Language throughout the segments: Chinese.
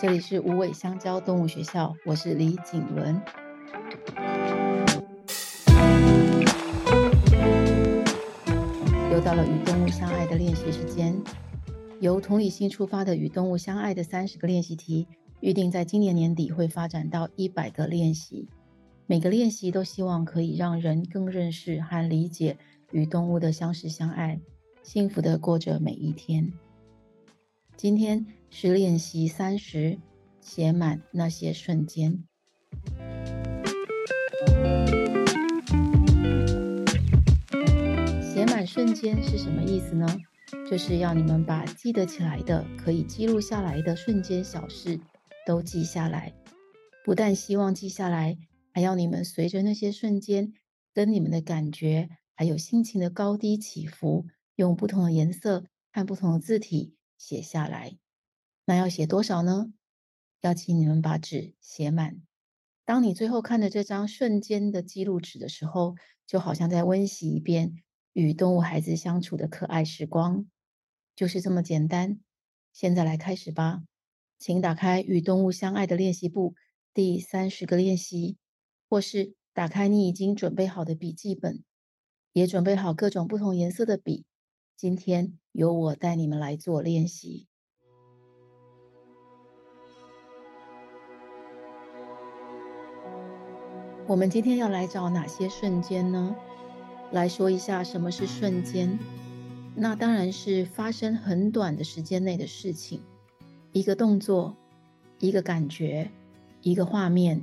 这里是无尾香蕉动物学校，我是李景伦。又到了与动物相爱的练习时间，由同理心出发的与动物相爱的三十个练习题，预定在今年年底会发展到一百个练习。每个练习都希望可以让人更认识和理解与动物的相识相爱，幸福的过着每一天。今天是练习三十，写满那些瞬间。写满瞬间是什么意思呢？就是要你们把记得起来的、可以记录下来的瞬间小事都记下来。不但希望记下来，还要你们随着那些瞬间，跟你们的感觉还有心情的高低起伏，用不同的颜色和不同的字体。写下来，那要写多少呢？要请你们把纸写满。当你最后看着这张瞬间的记录纸的时候，就好像在温习一遍与动物孩子相处的可爱时光，就是这么简单。现在来开始吧，请打开与动物相爱的练习簿第三十个练习，或是打开你已经准备好的笔记本，也准备好各种不同颜色的笔。今天由我带你们来做练习。我们今天要来找哪些瞬间呢？来说一下什么是瞬间。那当然是发生很短的时间内的事情，一个动作，一个感觉，一个画面，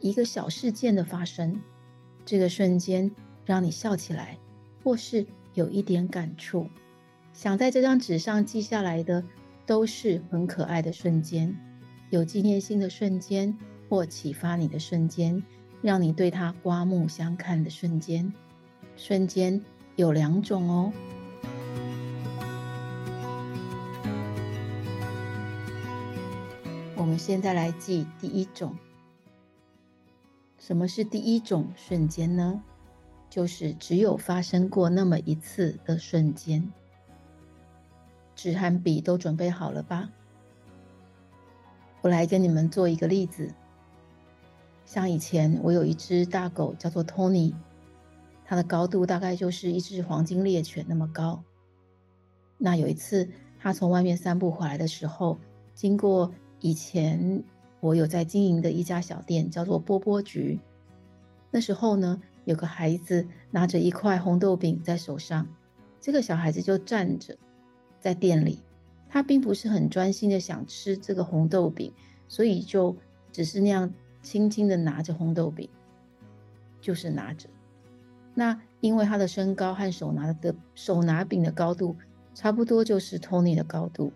一个小事件的发生。这个瞬间让你笑起来，或是。有一点感触，想在这张纸上记下来的，都是很可爱的瞬间，有纪念性的瞬间，或启发你的瞬间，让你对它刮目相看的瞬间。瞬间有两种哦。我们现在来记第一种。什么是第一种瞬间呢？就是只有发生过那么一次的瞬间。纸和笔都准备好了吧？我来跟你们做一个例子。像以前我有一只大狗叫做 Tony，它的高度大概就是一只黄金猎犬那么高。那有一次，它从外面散步回来的时候，经过以前我有在经营的一家小店，叫做波波局。那时候呢，有个孩子拿着一块红豆饼在手上，这个小孩子就站着在店里，他并不是很专心的想吃这个红豆饼，所以就只是那样轻轻的拿着红豆饼，就是拿着。那因为他的身高和手拿的手拿饼的高度差不多，就是 Tony 的高度。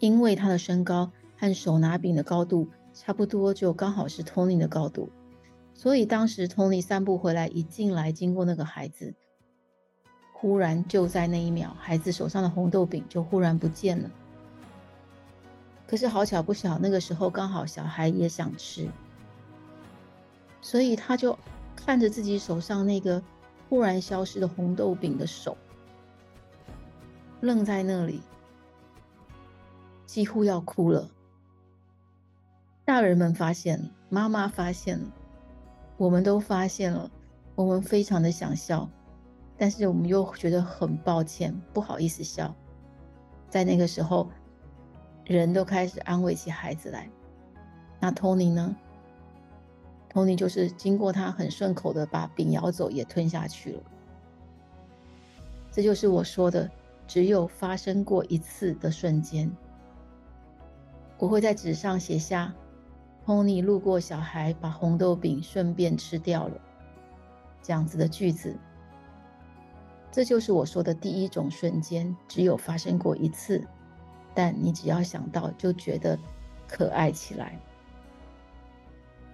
因为他的身高和手拿饼的高度差不多，就刚好是 Tony 的高度。所以当时 Tony 散步回来，一进来经过那个孩子，忽然就在那一秒，孩子手上的红豆饼就忽然不见了。可是好巧不巧，那个时候刚好小孩也想吃，所以他就看着自己手上那个忽然消失的红豆饼的手，愣在那里，几乎要哭了。大人们发现，妈妈发现了。我们都发现了，我们非常的想笑，但是我们又觉得很抱歉，不好意思笑。在那个时候，人都开始安慰起孩子来。那 Tony 呢？Tony 就是经过他很顺口的把饼咬走，也吞下去了。这就是我说的，只有发生过一次的瞬间。我会在纸上写下。Tony 路过小孩，把红豆饼顺便吃掉了。这样子的句子，这就是我说的第一种瞬间，只有发生过一次，但你只要想到就觉得可爱起来。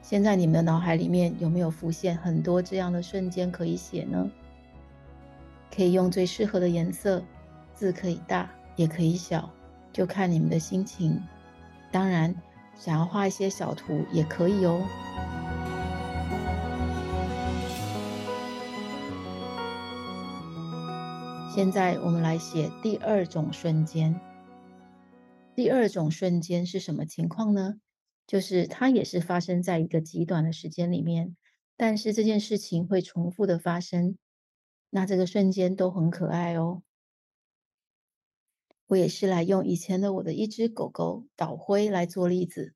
现在你们的脑海里面有没有浮现很多这样的瞬间可以写呢？可以用最适合的颜色，字可以大也可以小，就看你们的心情。当然。想要画一些小图也可以哦。现在我们来写第二种瞬间。第二种瞬间是什么情况呢？就是它也是发生在一个极短的时间里面，但是这件事情会重复的发生。那这个瞬间都很可爱哦。我也是来用以前的我的一只狗狗岛灰来做例子。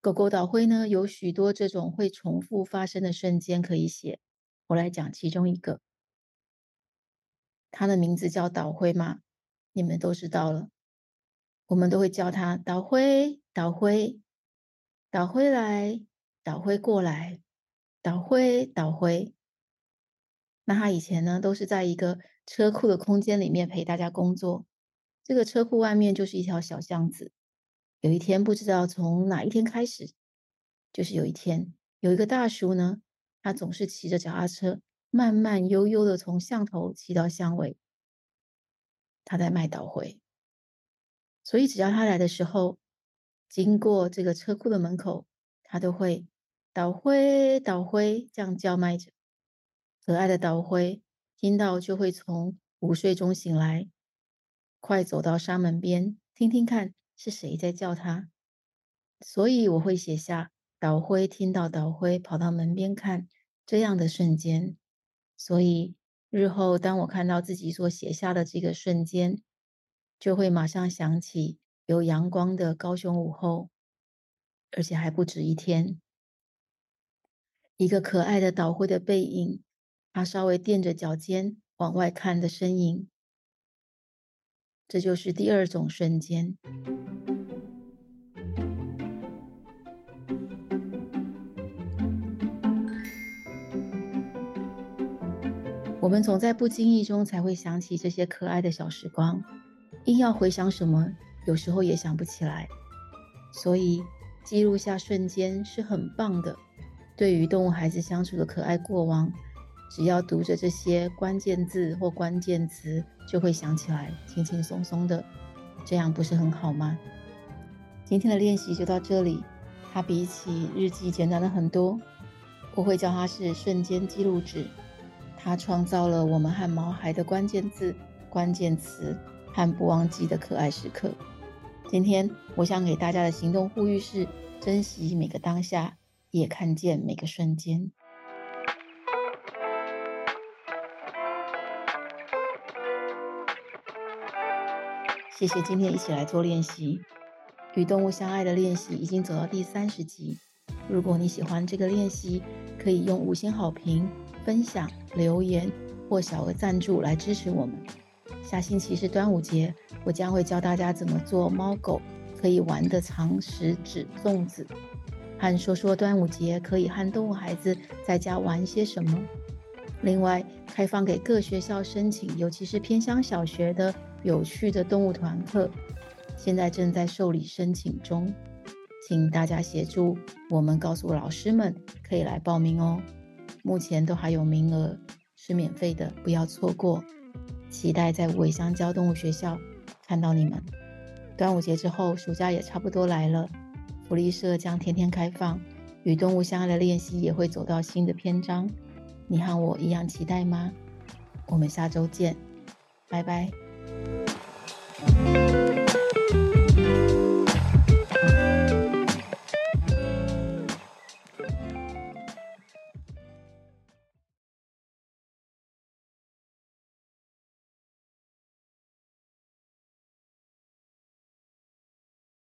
狗狗岛灰呢，有许多这种会重复发生的瞬间可以写。我来讲其中一个，它的名字叫岛灰嘛，你们都知道了。我们都会叫它岛灰，岛灰。岛灰来，岛灰过来，岛灰，岛灰。那它以前呢，都是在一个车库的空间里面陪大家工作。这个车库外面就是一条小巷子。有一天，不知道从哪一天开始，就是有一天，有一个大叔呢，他总是骑着脚踏车，慢慢悠悠的从巷头骑到巷尾。他在卖导灰，所以只要他来的时候，经过这个车库的门口，他都会导灰导灰这样叫卖着。可爱的导灰听到就会从午睡中醒来，快走到纱门边听听看是谁在叫他。所以我会写下岛灰听到岛灰跑到门边看这样的瞬间。所以日后当我看到自己所写下的这个瞬间，就会马上想起。有阳光的高雄午后，而且还不止一天。一个可爱的岛灰的背影，他稍微垫着脚尖往外看的身影，这就是第二种瞬间。我们总在不经意中才会想起这些可爱的小时光，硬要回想什么？有时候也想不起来，所以记录下瞬间是很棒的。对于动物孩子相处的可爱过往，只要读着这些关键字或关键词，就会想起来，轻轻松松的，这样不是很好吗？今天的练习就到这里，它比起日记简单了很多。我会叫它是瞬间记录纸，它创造了我们和毛孩的关键字、关键词和不忘记的可爱时刻。今天我想给大家的行动呼吁是：珍惜每个当下，也看见每个瞬间。谢谢今天一起来做练习，与动物相爱的练习已经走到第三十集。如果你喜欢这个练习，可以用五星好评、分享、留言或小额赞助来支持我们。下星期是端午节，我将会教大家怎么做猫狗可以玩的长食纸粽子，和说说端午节可以和动物孩子在家玩些什么。另外，开放给各学校申请，尤其是偏乡小学的有趣的动物团课，现在正在受理申请中，请大家协助我们告诉老师们可以来报名哦。目前都还有名额，是免费的，不要错过。期待在无尾香蕉动物学校看到你们。端午节之后，暑假也差不多来了，福利社将天天开放，与动物相爱的练习也会走到新的篇章。你和我一样期待吗？我们下周见，拜拜。